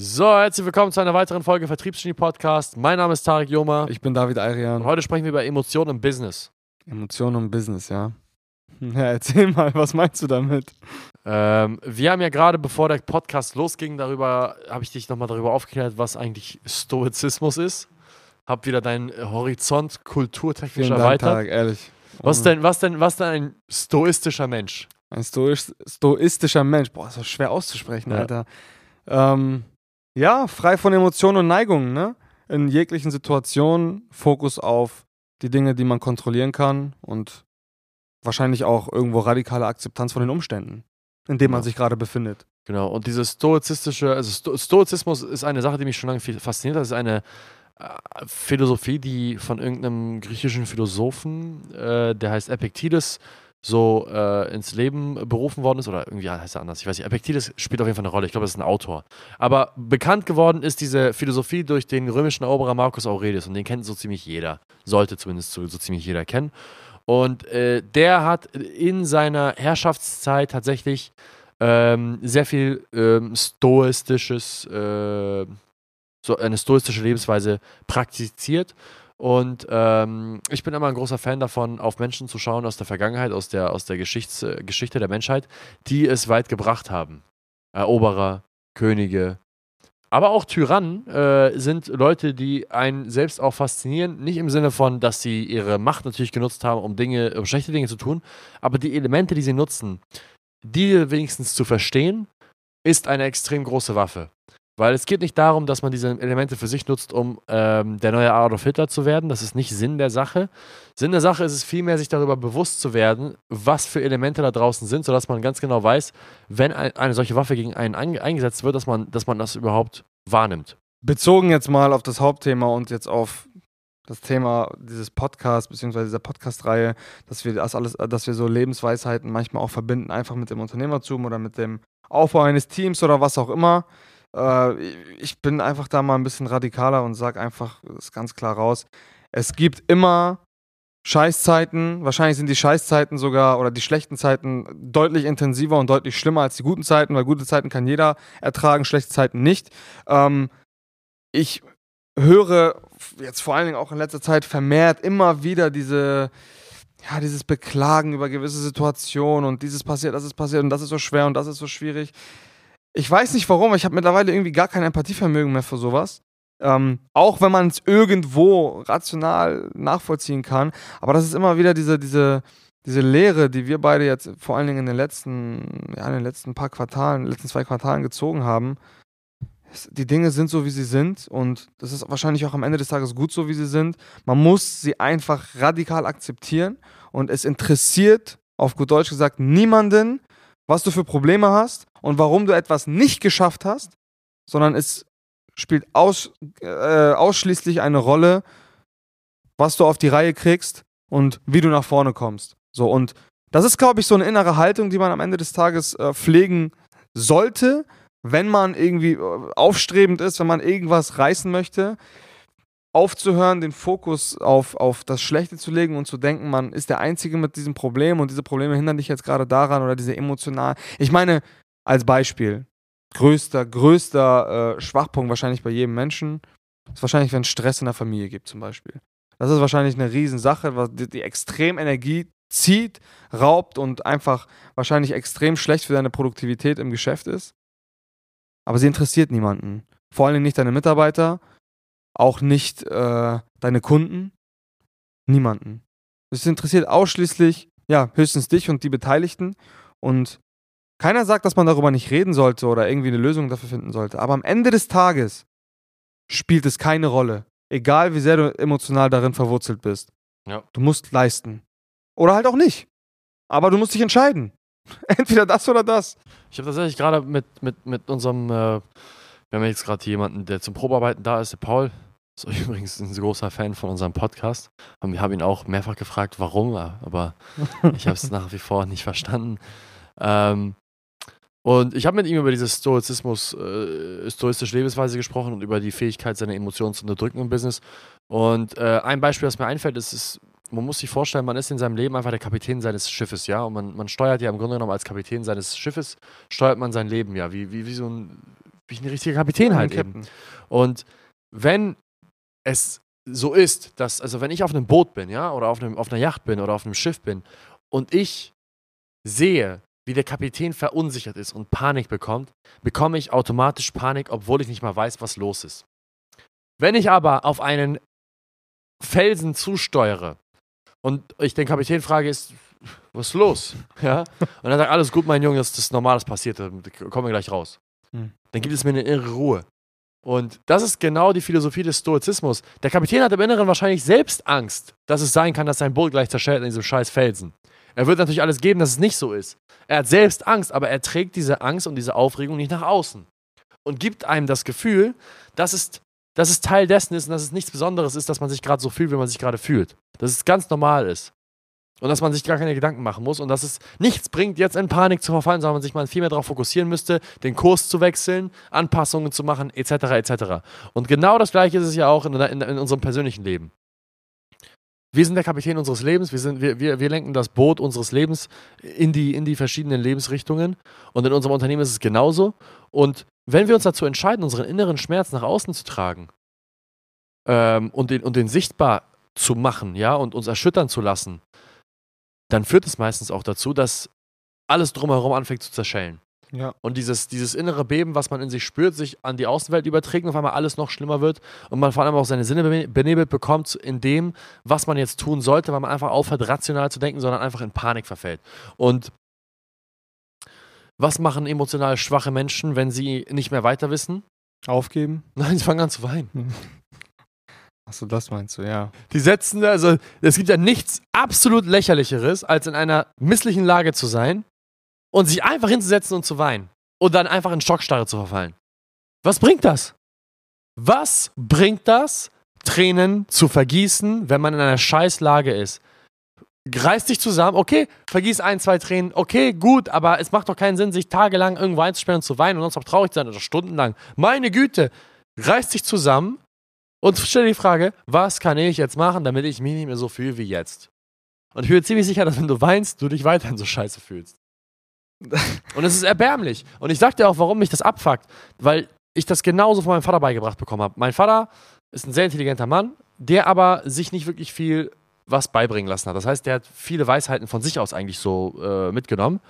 So, herzlich willkommen zu einer weiteren Folge Vertriebsgenie Podcast. Mein Name ist Tarek Joma. Ich bin David Und Ayrian. heute sprechen wir über Emotionen im Business. Emotionen und Business, ja. Ja, erzähl mal, was meinst du damit? Ähm, wir haben ja gerade, bevor der Podcast losging, darüber, habe ich dich nochmal darüber aufgeklärt, was eigentlich Stoizismus ist. Hab wieder deinen Horizont kulturtechnisch Vielen Dank, erweitert. Tarek, ehrlich. Was denn, was denn, was denn ein stoistischer Mensch? Ein stoisch, stoistischer Mensch. Boah, ist doch schwer auszusprechen, Ja. Alter. Ähm, ja, frei von Emotionen und Neigungen, ne? In jeglichen Situationen Fokus auf die Dinge, die man kontrollieren kann und wahrscheinlich auch irgendwo radikale Akzeptanz von den Umständen, in denen man Ja. sich gerade befindet. Genau, und dieses stoizistische, also Sto Stoizismus ist eine Sache, die mich schon lange viel fasziniert. Das ist eine äh, Philosophie, die von irgendeinem griechischen Philosophen, äh, der heißt Epictetus, so äh, ins Leben berufen worden ist. Oder irgendwie heißt er anders. Ich weiß nicht. Epictetus spielt auf jeden Fall eine Rolle. Ich glaube, das ist ein Autor. Aber bekannt geworden ist diese Philosophie durch den römischen Eroberer Marcus Aurelius. Und den kennt so ziemlich jeder. Sollte zumindest so, so ziemlich jeder kennen. Und äh, der hat in seiner Herrschaftszeit tatsächlich ähm, sehr viel ähm, stoistisches, äh, so eine stoistische Lebensweise praktiziert. Und ähm, ich bin immer ein großer Fan davon, auf Menschen zu schauen aus der Vergangenheit, aus der, aus der Geschichts äh, Geschichte der Menschheit, die es weit gebracht haben. Eroberer, Könige, aber auch Tyrannen äh, sind Leute, die einen selbst auch faszinieren. Nicht im Sinne von, dass sie ihre Macht natürlich genutzt haben, um Dinge, um schlechte Dinge zu tun, aber die Elemente, die sie nutzen, die wenigstens zu verstehen, ist eine extrem große Waffe. Weil es geht nicht darum, dass man diese Elemente für sich nutzt, um ähm, der neue Adolf Hitler zu werden. Das ist nicht Sinn der Sache. Sinn der Sache ist es vielmehr, sich darüber bewusst zu werden, was für Elemente da draußen sind, sodass man ganz genau weiß, wenn ein, eine solche Waffe gegen einen einge- eingesetzt wird, dass man, dass man das überhaupt wahrnimmt. Bezogen jetzt mal auf das Hauptthema und jetzt auf das Thema dieses Podcasts beziehungsweise dieser Podcast-Reihe, dass wir das alles, dass wir so Lebensweisheiten manchmal auch verbinden, einfach mit dem Unternehmertum oder mit dem Aufbau eines Teams oder was auch immer. Äh, ich bin einfach da mal ein bisschen radikaler und sage einfach das ganz klar raus. Es gibt immer Scheißzeiten. Wahrscheinlich sind die Scheißzeiten sogar oder die schlechten Zeiten deutlich intensiver und deutlich schlimmer als die guten Zeiten, weil gute Zeiten kann jeder ertragen, schlechte Zeiten nicht. Ähm, ich höre jetzt vor allen Dingen auch in letzter Zeit vermehrt immer wieder diese, ja, dieses Beklagen über gewisse Situationen und dieses passiert, das ist passiert und das ist so schwer und das ist so schwierig. Ich weiß nicht warum, ich habe mittlerweile irgendwie gar kein Empathievermögen mehr für sowas. Ähm, auch wenn man es irgendwo rational nachvollziehen kann. Aber das ist immer wieder diese, diese, diese Lehre, die wir beide jetzt vor allen Dingen in den letzten, ja, in den letzten paar Quartalen, letzten zwei Quartalen gezogen haben. Die Dinge sind so, wie sie sind und das ist wahrscheinlich auch am Ende des Tages gut so, wie sie sind. Man muss sie einfach radikal akzeptieren und es interessiert, auf gut Deutsch gesagt, niemanden, was du für Probleme hast und warum du etwas nicht geschafft hast, sondern es spielt aus, äh, ausschließlich eine Rolle, was du auf die Reihe kriegst und wie du nach vorne kommst. So und das ist, glaube ich, so eine innere Haltung, die man am Ende des Tages äh, pflegen sollte, wenn man irgendwie äh, aufstrebend ist, wenn man irgendwas reißen möchte, aufzuhören, den Fokus auf, auf das Schlechte zu legen und zu denken, man ist der Einzige mit diesem Problem und diese Probleme hindern dich jetzt gerade daran oder diese emotional. Ich meine, als Beispiel, größter, größter äh, Schwachpunkt wahrscheinlich bei jedem Menschen ist wahrscheinlich, wenn es Stress in der Familie gibt zum Beispiel. Das ist wahrscheinlich eine Riesensache, was die, die extrem Energie zieht, raubt und einfach wahrscheinlich extrem schlecht für deine Produktivität im Geschäft ist. Aber sie interessiert niemanden. Vor allem nicht deine Mitarbeiter, auch nicht äh, deine Kunden, niemanden. Es interessiert ausschließlich, ja, höchstens dich und die Beteiligten. Und keiner sagt, dass man darüber nicht reden sollte oder irgendwie eine Lösung dafür finden sollte. Aber am Ende des Tages spielt es keine Rolle. Egal wie sehr du emotional darin verwurzelt bist. Ja. Du musst leisten. Oder halt auch nicht. Aber du musst dich entscheiden. Entweder das oder das. Ich habe tatsächlich gerade mit, mit, mit unserem, äh, wir haben jetzt gerade jemanden, der zum Probearbeiten da ist, der Paul. Ist übrigens ein großer Fan von unserem Podcast. Und wir haben ihn auch mehrfach gefragt, warum, aber ich habe es nach wie vor nicht verstanden. Ähm, und ich habe mit ihm über diese Stoizismus, äh, stoistische Lebensweise gesprochen und über die Fähigkeit, seine Emotionen zu unterdrücken im Business. Und äh, ein Beispiel, das mir einfällt, ist, ist, man muss sich vorstellen, man ist in seinem Leben einfach der Kapitän seines Schiffes, ja. Und man, man steuert ja im Grunde genommen als Kapitän seines Schiffes, steuert man sein Leben, ja, wie, wie, wie so ein wie ein richtiger Kapitän halt eben. Captain. Und wenn es so ist, dass, also wenn ich auf einem Boot bin, ja, oder auf, einem, auf einer Yacht bin oder auf einem Schiff bin und ich sehe, wie der Kapitän verunsichert ist und Panik bekommt, bekomme ich automatisch Panik, obwohl ich nicht mal weiß, was los ist. Wenn ich aber auf einen Felsen zusteuere und ich den Kapitän frage, ist, was ist los? Ja? Und er sagt, alles gut, mein Junge, das ist Normales passiert, da kommen wir gleich raus. Hm. Dann gibt es mir eine innere Ruhe. Und das ist genau die Philosophie des Stoizismus. Der Kapitän hat im Inneren wahrscheinlich selbst Angst, dass es sein kann, dass sein Boot gleich zerschellt in diesem scheiß Felsen. Er wird natürlich alles geben, dass es nicht so ist. Er hat selbst Angst, aber er trägt diese Angst und diese Aufregung nicht nach außen. Und gibt einem das Gefühl, dass es, dass es Teil dessen ist und dass es nichts Besonderes ist, dass man sich gerade so fühlt, wie man sich gerade fühlt. Dass es ganz normal ist. Und dass man sich gar keine Gedanken machen muss und dass es nichts bringt, jetzt in Panik zu verfallen, sondern man sich mal viel mehr darauf fokussieren müsste, den Kurs zu wechseln, Anpassungen zu machen, etc. etc. Und genau das gleiche ist es ja auch in, in, in unserem persönlichen Leben. Wir sind der Kapitän unseres Lebens, wir, sind, wir, wir, wir lenken das Boot unseres Lebens in die, in die verschiedenen Lebensrichtungen. Und in unserem Unternehmen ist es genauso. Und wenn wir uns dazu entscheiden, unseren inneren Schmerz nach außen zu tragen ähm, und, den, und den sichtbar zu machen, ja, und uns erschüttern zu lassen, dann führt es meistens auch dazu, dass alles drumherum anfängt zu zerschellen. Ja. Und dieses, dieses innere Beben, was man in sich spürt, sich an die Außenwelt überträgt und auf einmal alles noch schlimmer wird und man vor allem auch seine Sinne bene- benebelt bekommt in dem, was man jetzt tun sollte, weil man einfach aufhört, rational zu denken, sondern einfach in Panik verfällt. Und was machen emotional schwache Menschen, wenn sie nicht mehr weiter wissen? Aufgeben? Nein, sie fangen an zu weinen. Achso, das meinst du, ja. Die setzen, also es gibt ja nichts absolut lächerlicheres, als in einer misslichen Lage zu sein und sich einfach hinzusetzen und zu weinen. Und dann einfach in Schockstarre zu verfallen. Was bringt das? Was bringt das, Tränen zu vergießen, wenn man in einer Scheißlage ist? Reiß dich zusammen, okay, vergieß ein, zwei Tränen, okay, gut, aber es macht doch keinen Sinn, sich tagelang irgendwo einzusperren und zu weinen und sonst auch traurig zu sein oder stundenlang. Meine Güte, reiß dich zusammen und stell die Frage, was kann ich jetzt machen, damit ich mich nicht mehr so fühle wie jetzt? Und ich bin ziemlich sicher, dass wenn du weinst, du dich weiterhin so scheiße fühlst. Und es ist erbärmlich. Und ich sag dir auch, warum mich das abfuckt. Weil ich das genauso von meinem Vater beigebracht bekommen habe. Mein Vater ist ein sehr intelligenter Mann, der aber sich nicht wirklich viel was beibringen lassen hat. Das heißt, der hat viele Weisheiten von sich aus eigentlich so äh, mitgenommen.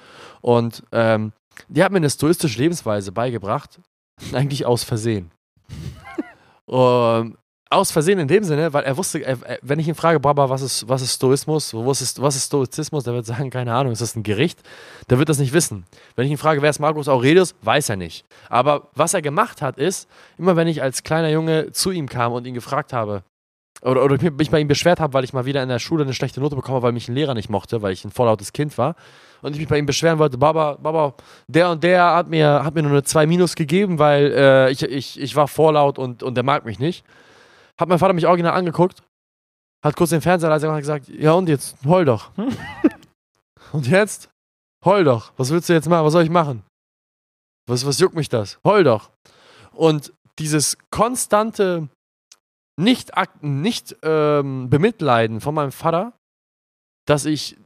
Und ähm, der hat mir eine stoistische Lebensweise beigebracht, eigentlich aus Versehen. Ähm, aus Versehen in dem Sinne, weil er wusste, er, wenn ich ihn frage, Baba, was ist, was ist Stoismus, was ist, was ist Stoizismus, der wird sagen, keine Ahnung, ist das ein Gericht? Der wird das nicht wissen. Wenn ich ihn frage, wer ist Marcus Aurelius, weiß er nicht. Aber was er gemacht hat, ist, immer wenn ich als kleiner Junge zu ihm kam und ihn gefragt habe, oder, oder mich bei ihm beschwert habe, weil ich mal wieder in der Schule eine schlechte Note bekomme, weil mich ein Lehrer nicht mochte, weil ich ein vorlautes Kind war. Und ich mich bei ihm beschweren wollte, Baba, Baba, der und der hat mir, hat mir nur eine 2 Minus gegeben, weil äh, ich, ich, ich war vorlaut und, und der mag mich nicht. Hat mein Vater mich original angeguckt, hat kurz den Fernseher leise gemacht und gesagt, ja und jetzt, heul doch. und jetzt, heul doch. Was willst du jetzt machen? Was soll ich machen? Was, was juckt mich das? Heul doch. Und dieses konstante nicht, nicht ähm, bemitleiden von meinem Vater, dass ich,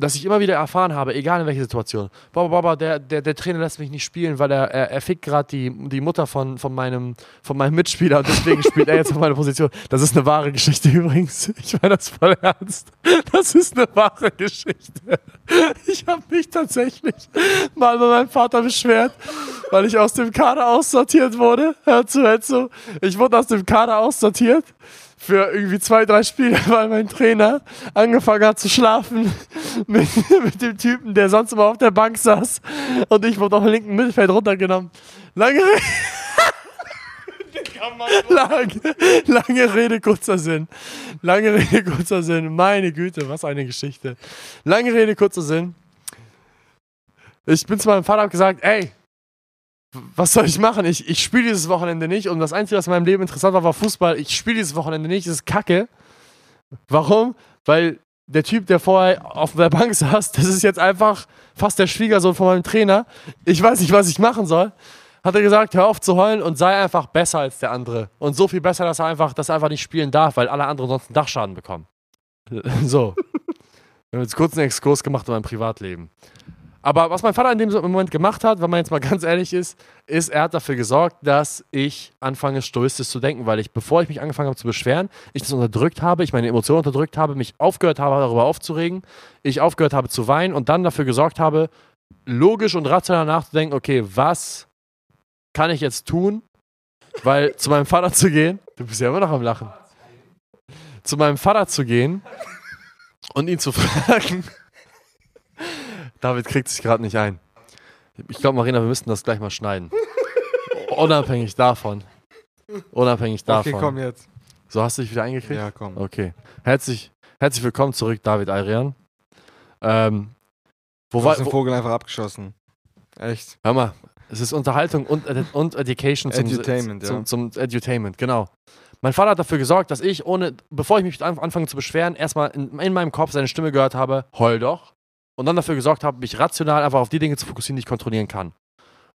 dass ich immer wieder erfahren habe, egal in welcher Situation. Baba, Baba, der, der, der Trainer lässt mich nicht spielen, weil er, er, er fickt gerade die, die Mutter von, von, meinem, von meinem Mitspieler und deswegen spielt er jetzt auf meine Position. Das ist eine wahre Geschichte übrigens. Ich meine das voll ernst. Das ist eine wahre Geschichte. Ich habe mich tatsächlich mal bei meinem Vater beschwert, weil ich aus dem Kader aussortiert wurde. Hör zu, hör zu. Ich wurde aus dem Kader aussortiert für irgendwie zwei, drei Spiele, weil mein Trainer angefangen hat zu schlafen mit, mit dem Typen, der sonst immer auf der Bank saß. Und ich wurde auf dem linken Mittelfeld runtergenommen. Lange Rede. Lange, lange Rede, kurzer Sinn. Lange Rede, kurzer Sinn. Meine Güte, was eine Geschichte. Lange Rede, kurzer Sinn. Ich bin zu meinem Vater und gesagt, ey, was soll ich machen? Ich, ich spiele dieses Wochenende nicht und das Einzige, was in meinem Leben interessant war, war Fußball. Ich spiele dieses Wochenende nicht, das ist kacke. Warum? Weil der Typ, der vorher auf der Bank saß, das ist jetzt einfach fast der Schwiegersohn von meinem Trainer. Ich weiß nicht, was ich machen soll. Hat er gesagt, hör auf zu heulen und sei einfach besser als der andere. Und so viel besser, dass er einfach, dass er einfach nicht spielen darf, weil alle anderen sonst einen Dachschaden bekommen. So. Wir haben jetzt kurz einen Exkurs gemacht in meinem Privatleben. Aber was mein Vater in dem Moment gemacht hat, wenn man jetzt mal ganz ehrlich ist, ist, er hat dafür gesorgt, dass ich anfange, stoistisch zu denken, weil ich, bevor ich mich angefangen habe zu beschweren, ich das unterdrückt habe, ich meine Emotionen unterdrückt habe, mich aufgehört habe, darüber aufzuregen, ich aufgehört habe zu weinen und dann dafür gesorgt habe, logisch und rational nachzudenken, okay, was kann ich jetzt tun, weil zu meinem Vater zu gehen, du bist ja immer noch am Lachen, zu meinem Vater zu gehen und ihn zu fragen, David kriegt sich gerade nicht ein. Ich glaube, Marina, wir müssten das gleich mal schneiden. Unabhängig davon. Unabhängig davon. Okay, komm jetzt. So hast du dich wieder eingekriegt? Ja, komm. Okay. Herzlich, herzlich willkommen zurück, David Ayrian. Ähm, wo Du war, hast den Vogel einfach abgeschossen. Echt. hör mal, es ist Unterhaltung und, und Education zum, Edutainment, zum, ja. zum, zum Edutainment, genau. Mein Vater hat dafür gesorgt, dass ich, ohne, bevor ich mich an- anfange zu beschweren, erstmal in, in meinem Kopf seine Stimme gehört habe, heul doch. Und dann dafür gesorgt habe, mich rational einfach auf die Dinge zu fokussieren, die ich kontrollieren kann.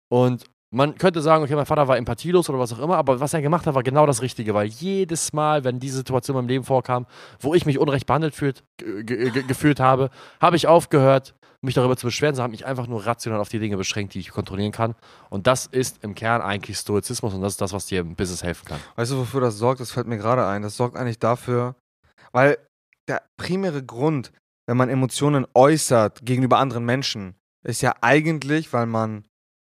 Und man könnte sagen, okay, mein Vater war empathielos oder was auch immer, aber was er gemacht hat, war genau das Richtige, weil jedes Mal, wenn diese Situation in meinem Leben vorkam, wo ich mich unrecht behandelt fühlt, ge ge gefühlt habe, habe ich aufgehört, mich darüber zu beschweren, sondern habe mich einfach nur rational auf die Dinge beschränkt, die ich kontrollieren kann. Und das ist im Kern eigentlich Stoizismus und das ist das, was dir im Business helfen kann. Weißt du, wofür das sorgt? Das fällt mir gerade ein. Das sorgt eigentlich dafür, weil der primäre Grund, wenn man Emotionen äußert gegenüber anderen Menschen, ist ja eigentlich, weil man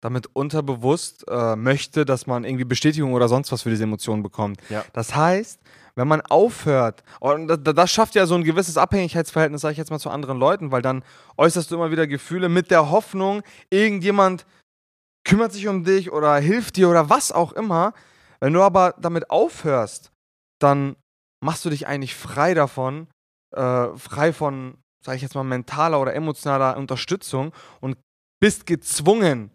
damit unterbewusst äh, möchte, dass man irgendwie Bestätigung oder sonst was für diese Emotionen bekommt. Ja. Das heißt, wenn man aufhört, und das, das schafft ja so ein gewisses Abhängigkeitsverhältnis, sage ich jetzt mal, zu anderen Leuten, weil dann äußerst du immer wieder Gefühle mit der Hoffnung, irgendjemand kümmert sich um dich oder hilft dir oder was auch immer. Wenn du aber damit aufhörst, dann machst du dich eigentlich frei davon, äh, frei von, sage ich jetzt mal, mentaler oder emotionaler Unterstützung und bist gezwungen,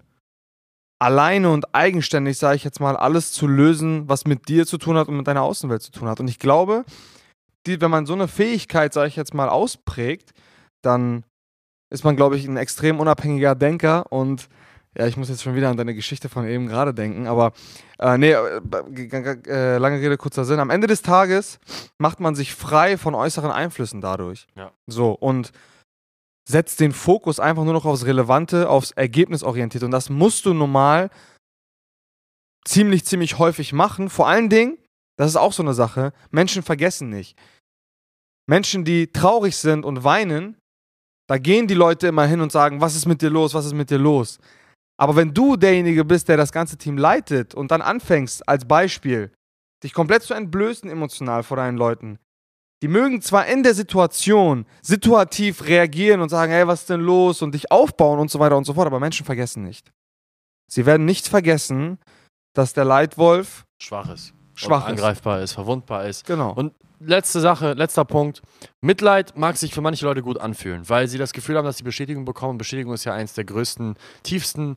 alleine und eigenständig, sage ich jetzt mal, alles zu lösen, was mit dir zu tun hat und mit deiner Außenwelt zu tun hat. Und ich glaube, die, wenn man so eine Fähigkeit, sage ich jetzt mal, ausprägt, dann ist man, glaube ich, ein extrem unabhängiger Denker und ja, ich muss jetzt schon wieder an deine Geschichte von eben gerade denken, aber äh, nee, äh, äh, lange Rede, kurzer Sinn. Am Ende des Tages macht man sich frei von äußeren Einflüssen dadurch. Ja. So, und setzt den Fokus einfach nur noch aufs Relevante, aufs Ergebnisorientierte. Und das musst du normal ziemlich, ziemlich häufig machen. Vor allen Dingen, das ist auch so eine Sache, Menschen vergessen nicht. Menschen, die traurig sind und weinen, da gehen die Leute immer hin und sagen, was ist mit dir los, was ist mit dir los? Aber wenn du derjenige bist, der das ganze Team leitet und dann anfängst, als Beispiel, dich komplett zu entblößen emotional vor deinen Leuten, die mögen zwar in der Situation situativ reagieren und sagen, hey, was ist denn los und dich aufbauen und so weiter und so fort, aber Menschen vergessen nicht. Sie werden nicht vergessen, dass der Leitwolf Schwach ist. schwach ist. angreifbar ist, verwundbar ist. Genau. Und letzte Sache, letzter Punkt. Mitleid mag sich für manche Leute gut anfühlen, weil sie das Gefühl haben, dass sie Bestätigung bekommen. Bestätigung ist ja eins der größten, tiefsten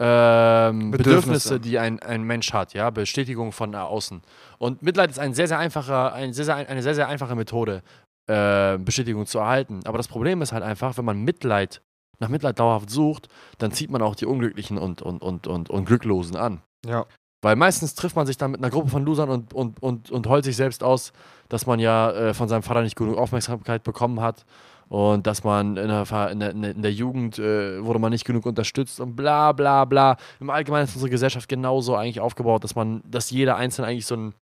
ähm, Bedürfnisse. Bedürfnisse, die ein, ein Mensch hat, ja, Bestätigung von außen. Und Mitleid ist ein sehr, sehr einfacher, ein sehr, sehr, eine sehr, sehr einfache Methode, äh, Bestätigung zu erhalten. Aber das Problem ist halt einfach, wenn man Mitleid, nach Mitleid dauerhaft sucht, dann zieht man auch die Unglücklichen und, und, und, und, und Glücklosen an. ja. Weil meistens trifft man sich dann mit einer Gruppe von Losern und, und, und, und heult sich selbst aus, dass man ja äh, von seinem Vater nicht genug Aufmerksamkeit bekommen hat und dass man in der, in der, in der Jugend äh, wurde man nicht genug unterstützt und bla bla bla. Im Allgemeinen ist unsere Gesellschaft genauso eigentlich aufgebaut, dass man, dass jeder Einzelne eigentlich so ein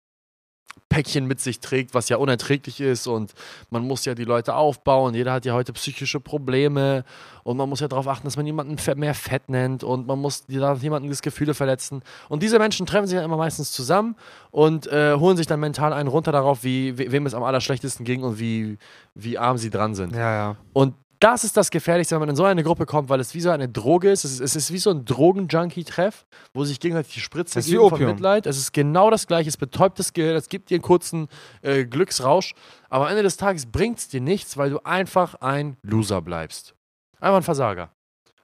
Päckchen mit sich trägt, was ja unerträglich ist und man muss ja die Leute aufbauen. Jeder hat ja heute psychische Probleme und man muss ja darauf achten, dass man jemanden mehr Fett nennt und man muss jemanden das Gefühle verletzen. Und diese Menschen treffen sich dann immer meistens zusammen und äh, holen sich dann mental einen runter darauf, wie, we- wem es am allerschlechtesten ging und wie, wie arm sie dran sind. Ja, ja. Und das ist das Gefährlichste, wenn man in so eine Gruppe kommt, weil es wie so eine Droge ist. Es ist, es ist wie so ein Drogenjunkie-Treff, wo sich gegenseitig die Spritze Das ist wie geben von Opium. Mitleid. Es ist genau das Gleiche. Es betäubt das Gehirn, es gibt dir einen kurzen äh, Glücksrausch. Aber am Ende des Tages bringt es dir nichts, weil du einfach ein Loser bleibst. Einfach ein Versager.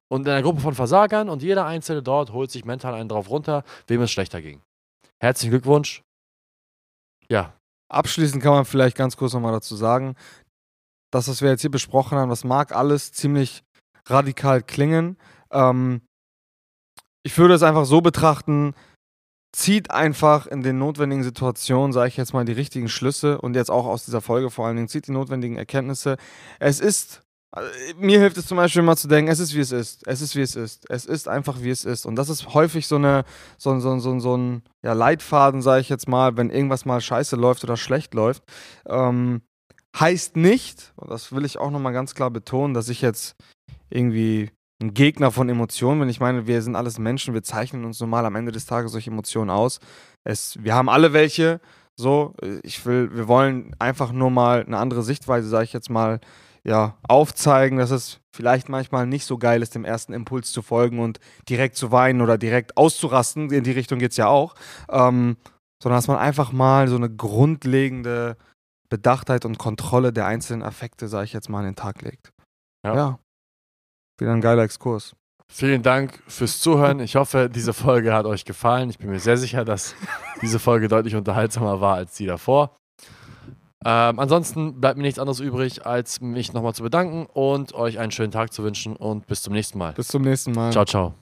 Und in einer Gruppe von Versagern und jeder Einzelne dort holt sich mental einen drauf runter, wem es schlechter ging. Herzlichen Glückwunsch. Ja, Abschließend kann man vielleicht ganz kurz nochmal dazu sagen, das, was wir jetzt hier besprochen haben, das mag alles ziemlich radikal klingen. Ähm, ich würde es einfach so betrachten, zieht einfach in den notwendigen Situationen, sage ich jetzt mal, die richtigen Schlüsse und jetzt auch aus dieser Folge vor allen Dingen, zieht die notwendigen Erkenntnisse. Es ist Also, mir hilft es zum Beispiel immer zu denken, es ist wie es ist. Es ist wie es ist. Es ist einfach wie es ist. Und das ist häufig so eine, so, so, so, so ein ja, Leitfaden, sage ich jetzt mal, wenn irgendwas mal scheiße läuft oder schlecht läuft. Ähm, heißt nicht, und das will ich auch nochmal ganz klar betonen, dass ich jetzt irgendwie ein Gegner von Emotionen bin. Ich meine, wir sind alles Menschen, wir zeichnen uns normal am Ende des Tages solche Emotionen aus. Es, wir haben alle welche. So, ich will, wir wollen einfach nur mal eine andere Sichtweise, sage ich jetzt mal, ja, aufzeigen, dass es vielleicht manchmal nicht so geil ist, dem ersten Impuls zu folgen und direkt zu weinen oder direkt auszurasten. In die Richtung geht es ja auch. Ähm, sondern dass man einfach mal so eine grundlegende Bedachtheit und Kontrolle der einzelnen Affekte, sage ich jetzt mal, an den Tag legt. Ja. ja. Wieder ein geiler Exkurs. Vielen Dank fürs Zuhören. Ich hoffe, diese Folge hat euch gefallen. Ich bin mir sehr sicher, dass diese Folge deutlich unterhaltsamer war als die davor. Ähm, ansonsten bleibt mir nichts anderes übrig, als mich nochmal zu bedanken und euch einen schönen Tag zu wünschen und bis zum nächsten Mal. Bis zum nächsten Mal. Ciao, ciao.